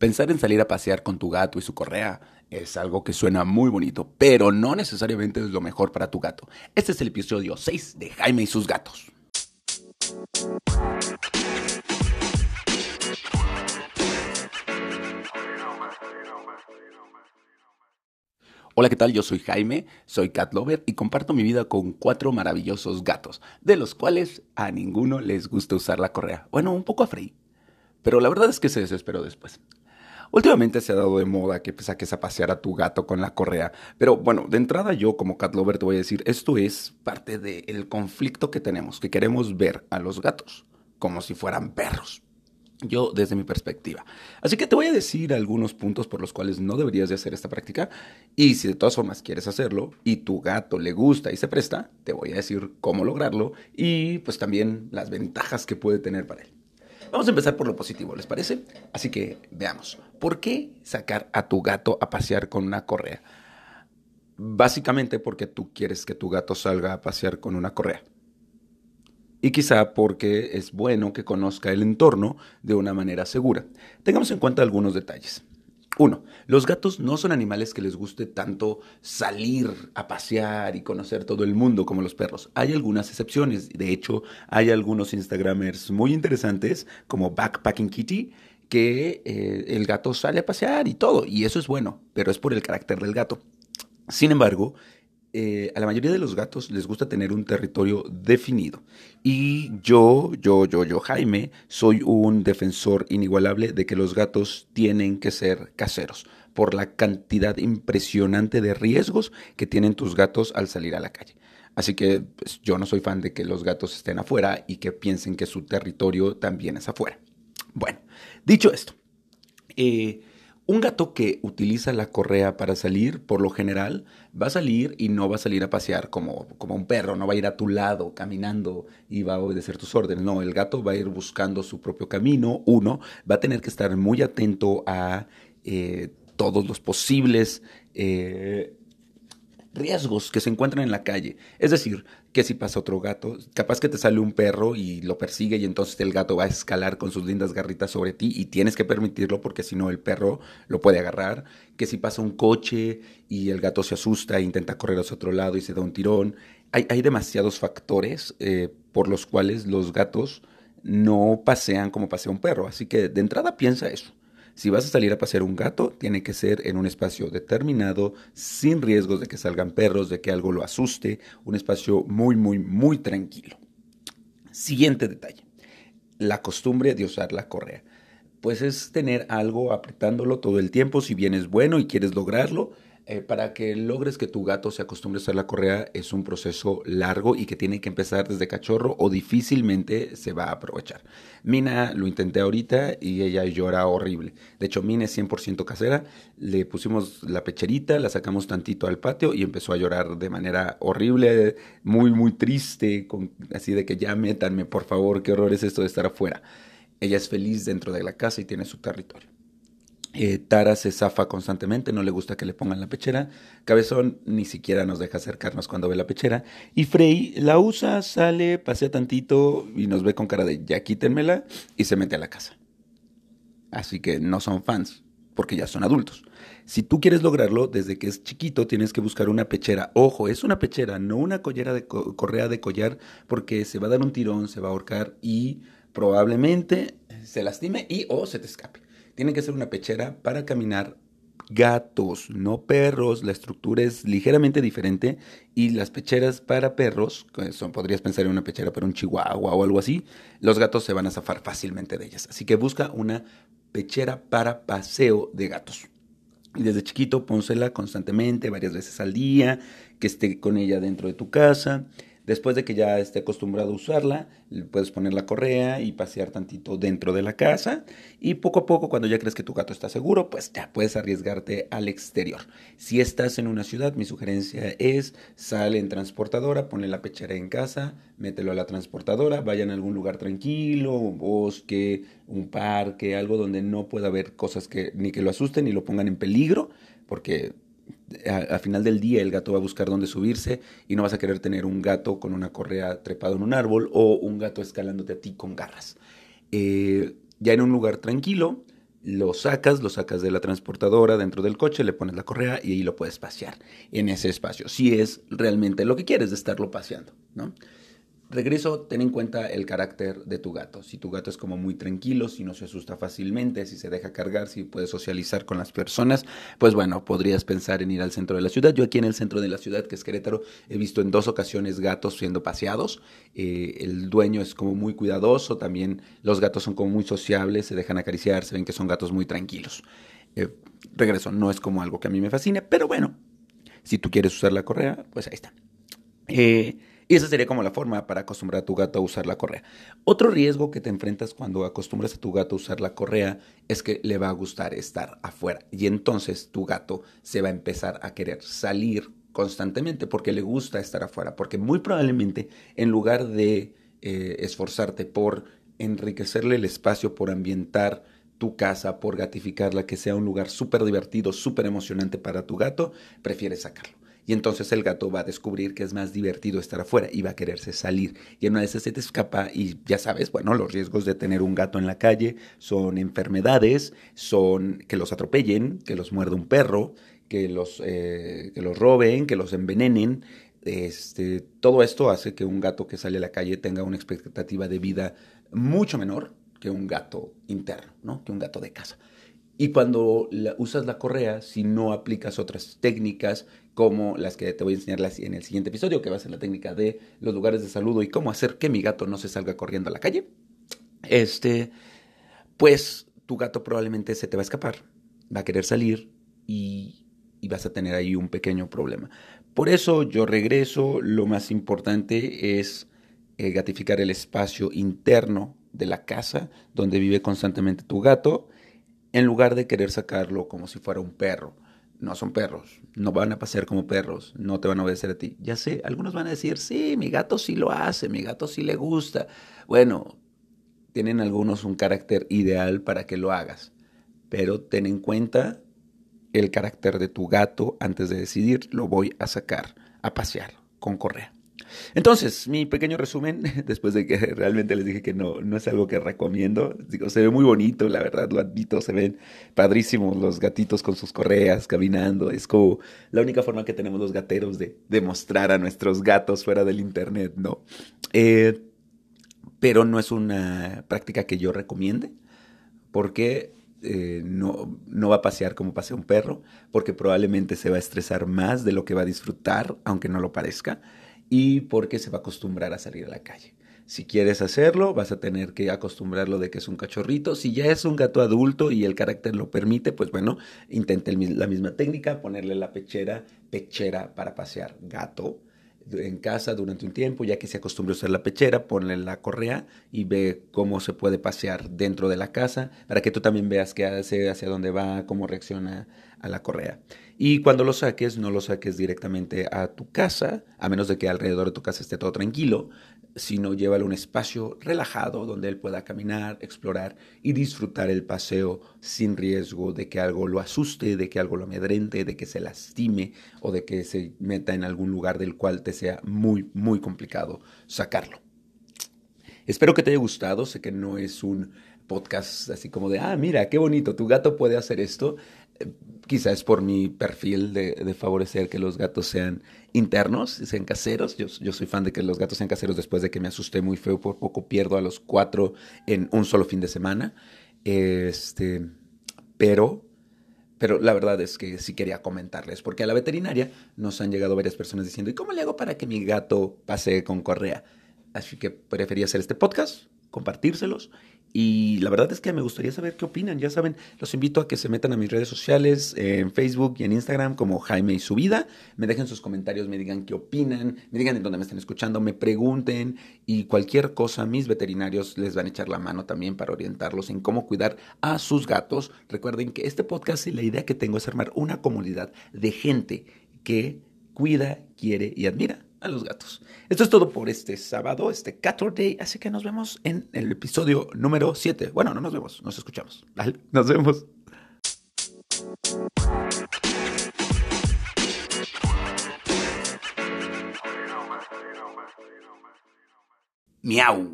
Pensar en salir a pasear con tu gato y su correa es algo que suena muy bonito, pero no necesariamente es lo mejor para tu gato. Este es el episodio 6 de Jaime y sus gatos. Hola, ¿qué tal? Yo soy Jaime, soy cat lover y comparto mi vida con cuatro maravillosos gatos, de los cuales a ninguno les gusta usar la correa. Bueno, un poco a Frey, pero la verdad es que se desesperó después. Últimamente se ha dado de moda que saques a pasear a tu gato con la correa, pero bueno, de entrada yo como cat lover te voy a decir, esto es parte del conflicto que tenemos, que queremos ver a los gatos como si fueran perros. Yo desde mi perspectiva. Así que te voy a decir algunos puntos por los cuales no deberías de hacer esta práctica y si de todas formas quieres hacerlo y tu gato le gusta y se presta, te voy a decir cómo lograrlo y pues también las ventajas que puede tener para él. Vamos a empezar por lo positivo, ¿les parece? Así que veamos, ¿por qué sacar a tu gato a pasear con una correa? Básicamente porque tú quieres que tu gato salga a pasear con una correa. Y quizá porque es bueno que conozca el entorno de una manera segura. Tengamos en cuenta algunos detalles. Uno, los gatos no son animales que les guste tanto salir a pasear y conocer todo el mundo como los perros. Hay algunas excepciones. De hecho, hay algunos Instagramers muy interesantes como Backpacking Kitty que eh, el gato sale a pasear y todo. Y eso es bueno, pero es por el carácter del gato. Sin embargo, eh, a la mayoría de los gatos les gusta tener un territorio definido. Y yo, yo, yo, yo, Jaime, soy un defensor inigualable de que los gatos tienen que ser caseros por la cantidad impresionante de riesgos que tienen tus gatos al salir a la calle. Así que pues, yo no soy fan de que los gatos estén afuera y que piensen que su territorio también es afuera. Bueno, dicho esto, eh, un gato que utiliza la correa para salir, por lo general, va a salir y no va a salir a pasear como, como un perro, no va a ir a tu lado caminando y va a obedecer tus órdenes. No, el gato va a ir buscando su propio camino. Uno, va a tener que estar muy atento a eh, todos los posibles eh, riesgos que se encuentran en la calle. Es decir, que si pasa otro gato, capaz que te sale un perro y lo persigue y entonces el gato va a escalar con sus lindas garritas sobre ti y tienes que permitirlo porque si no el perro lo puede agarrar. Que si pasa un coche y el gato se asusta e intenta correr hacia otro lado y se da un tirón. Hay, hay demasiados factores eh, por los cuales los gatos no pasean como pasea un perro. Así que de entrada piensa eso. Si vas a salir a pasear un gato, tiene que ser en un espacio determinado, sin riesgos de que salgan perros, de que algo lo asuste, un espacio muy, muy, muy tranquilo. Siguiente detalle, la costumbre de usar la correa. Pues es tener algo apretándolo todo el tiempo, si bien es bueno y quieres lograrlo, eh, para que logres que tu gato se acostumbre a usar la correa es un proceso largo y que tiene que empezar desde cachorro o difícilmente se va a aprovechar. Mina lo intenté ahorita y ella llora horrible. De hecho, Mina es 100% casera. Le pusimos la pecherita, la sacamos tantito al patio y empezó a llorar de manera horrible, muy, muy triste, así de que ya métanme, por favor, qué horror es esto de estar afuera. Ella es feliz dentro de la casa y tiene su territorio. Eh, Tara se zafa constantemente, no le gusta que le pongan la pechera. Cabezón ni siquiera nos deja acercarnos cuando ve la pechera. Y Frey la usa, sale, pasea tantito y nos ve con cara de ya quítenmela y se mete a la casa. Así que no son fans, porque ya son adultos. Si tú quieres lograrlo, desde que es chiquito tienes que buscar una pechera. Ojo, es una pechera, no una collera de correa de collar, porque se va a dar un tirón, se va a ahorcar y probablemente se lastime y o se te escape. Tiene que ser una pechera para caminar gatos, no perros. La estructura es ligeramente diferente y las pecheras para perros, son, podrías pensar en una pechera para un chihuahua o algo así, los gatos se van a zafar fácilmente de ellas. Así que busca una pechera para paseo de gatos. Y desde chiquito pónsela constantemente, varias veces al día, que esté con ella dentro de tu casa. Después de que ya esté acostumbrado a usarla, puedes poner la correa y pasear tantito dentro de la casa y poco a poco cuando ya crees que tu gato está seguro, pues ya puedes arriesgarte al exterior. Si estás en una ciudad, mi sugerencia es sale en transportadora, ponle la pechera en casa, mételo a la transportadora, vayan a algún lugar tranquilo, un bosque, un parque, algo donde no pueda haber cosas que ni que lo asusten ni lo pongan en peligro, porque al final del día el gato va a buscar dónde subirse y no vas a querer tener un gato con una correa trepado en un árbol o un gato escalándote a ti con garras. Eh, ya en un lugar tranquilo, lo sacas, lo sacas de la transportadora dentro del coche, le pones la correa y ahí lo puedes pasear en ese espacio, si es realmente lo que quieres de estarlo paseando, ¿no? Regreso, ten en cuenta el carácter de tu gato. Si tu gato es como muy tranquilo, si no se asusta fácilmente, si se deja cargar, si puede socializar con las personas, pues bueno, podrías pensar en ir al centro de la ciudad. Yo aquí en el centro de la ciudad, que es Querétaro, he visto en dos ocasiones gatos siendo paseados. Eh, el dueño es como muy cuidadoso, también los gatos son como muy sociables, se dejan acariciar, se ven que son gatos muy tranquilos. Eh, regreso, no es como algo que a mí me fascine, pero bueno, si tú quieres usar la correa, pues ahí está. Eh, y esa sería como la forma para acostumbrar a tu gato a usar la correa. Otro riesgo que te enfrentas cuando acostumbras a tu gato a usar la correa es que le va a gustar estar afuera. Y entonces tu gato se va a empezar a querer salir constantemente porque le gusta estar afuera. Porque muy probablemente en lugar de eh, esforzarte por enriquecerle el espacio, por ambientar tu casa, por gatificarla, que sea un lugar súper divertido, súper emocionante para tu gato, prefieres sacarlo. Y entonces el gato va a descubrir que es más divertido estar afuera y va a quererse salir. Y en una de esas se te escapa y ya sabes, bueno, los riesgos de tener un gato en la calle son enfermedades, son que los atropellen, que los muerda un perro, que los, eh, que los roben, que los envenenen. Este, todo esto hace que un gato que sale a la calle tenga una expectativa de vida mucho menor que un gato interno, ¿no? que un gato de casa. Y cuando usas la correa, si no aplicas otras técnicas como las que te voy a enseñar en el siguiente episodio, que va a ser la técnica de los lugares de saludo y cómo hacer que mi gato no se salga corriendo a la calle, este, pues tu gato probablemente se te va a escapar, va a querer salir y, vas a tener ahí un pequeño problema. Por eso yo regreso, lo más importante es eh, gatificar el espacio interno de la casa donde vive constantemente tu gato en lugar de querer sacarlo como si fuera un perro. No son perros, no van a pasear como perros, no te van a obedecer a ti. Ya sé, algunos van a decir, sí, mi gato sí lo hace, mi gato sí le gusta. Bueno, tienen algunos un carácter ideal para que lo hagas, pero ten en cuenta el carácter de tu gato antes de decidir, lo voy a sacar a pasear con correa. Entonces, mi pequeño resumen, después de que realmente les dije que no, no es algo que recomiendo, digo, se ve muy bonito, la verdad, lo admito, se ven padrísimos los gatitos con sus correas caminando, es como la única forma que tenemos los gateros de demostrar a nuestros gatos fuera del internet, ¿no? Eh, pero no es una práctica que yo recomiende, porque eh, no, no, va a pasear como pasea un perro, porque probablemente se va a estresar más de lo que va a disfrutar, aunque no lo parezca y porque se va a acostumbrar a salir a la calle. Si quieres hacerlo, vas a tener que acostumbrarlo de que es un cachorrito. Si ya es un gato adulto y el carácter lo permite, pues bueno, intente la misma técnica, ponerle la pechera, pechera para pasear gato en casa durante un tiempo, ya que se acostumbre a usar la pechera, ponle la correa y ve cómo se puede pasear dentro de la casa, para que tú también veas qué hace, hacia dónde va, cómo reacciona a la correa. Y cuando lo saques, no lo saques directamente a tu casa, a menos de que alrededor de tu casa esté todo tranquilo, sino llévalo a un espacio relajado donde él pueda caminar, explorar y disfrutar el paseo sin riesgo de que algo lo asuste, de que algo lo amedrente, de que se lastime o de que se meta en algún lugar del cual te sea muy, muy complicado sacarlo. Espero que te haya gustado, sé que no es un podcast así como de, ah, mira, qué bonito, tu gato puede hacer esto. Quizás por mi perfil de, favorecer que los gatos sean internos, sean caseros. Yo, yo, soy fan de que los gatos sean caseros después de que me asusté muy feo, por poco pierdo a los cuatro en un solo fin de semana. Este, pero, pero la verdad es que sí quería comentarles, porque a la veterinaria nos han llegado varias personas diciendo, ¿y cómo le hago para que mi gato pase con correa? Así que preferí hacer este podcast, compartírselos y la verdad es que me gustaría saber qué opinan. Ya saben, los invito a que se metan a mis redes sociales, en Facebook y en Instagram como Jaime y su vida. Me dejen sus comentarios, me digan qué opinan, me digan en dónde me están escuchando, me pregunten y cualquier cosa, mis veterinarios les van a echar la mano también para orientarlos en cómo cuidar a sus gatos. Recuerden que este podcast y la idea que tengo es armar una comunidad de gente que cuida, quiere y admira a los gatos. Esto es todo por este sábado, este Day, así que nos vemos en el episodio número 7. Bueno, no nos vemos, nos escuchamos. nos vemos. Miau.